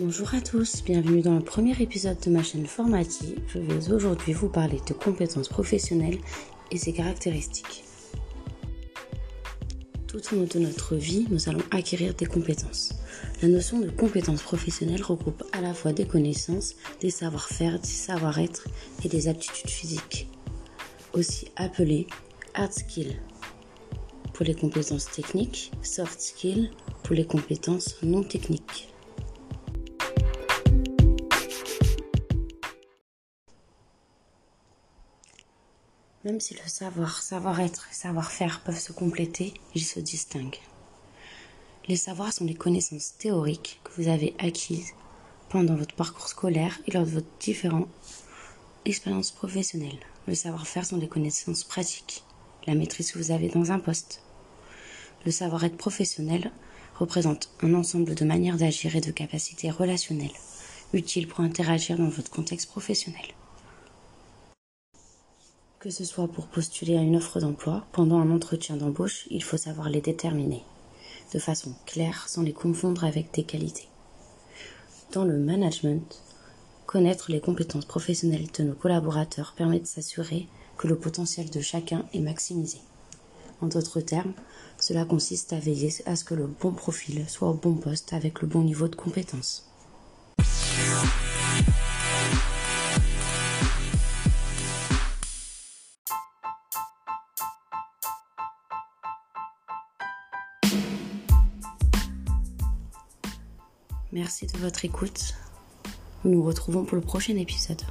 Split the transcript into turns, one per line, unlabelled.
Bonjour à tous, bienvenue dans le premier épisode de ma chaîne Formati. Je vais aujourd'hui vous parler de compétences professionnelles et ses caractéristiques. Tout au long de notre vie, nous allons acquérir des compétences. La notion de compétences professionnelles regroupe à la fois des connaissances, des savoir-faire, des savoir-être et des aptitudes physiques, aussi appelées hard skills pour les compétences techniques, soft skills pour les compétences non techniques. Même si le savoir, savoir-être et savoir-faire peuvent se compléter, ils se distinguent. Les savoirs sont les connaissances théoriques que vous avez acquises pendant votre parcours scolaire et lors de vos différentes expériences professionnelles. Le savoir-faire sont les connaissances pratiques, la maîtrise que vous avez dans un poste. Le savoir-être professionnel représente un ensemble de manières d'agir et de capacités relationnelles utiles pour interagir dans votre contexte professionnel que ce soit pour postuler à une offre d'emploi, pendant un entretien d'embauche, il faut savoir les déterminer, de façon claire, sans les confondre avec des qualités. Dans le management, connaître les compétences professionnelles de nos collaborateurs permet de s'assurer que le potentiel de chacun est maximisé. En d'autres termes, cela consiste à veiller à ce que le bon profil soit au bon poste avec le bon niveau de compétences. Merci de votre écoute. Nous nous retrouvons pour le prochain épisode.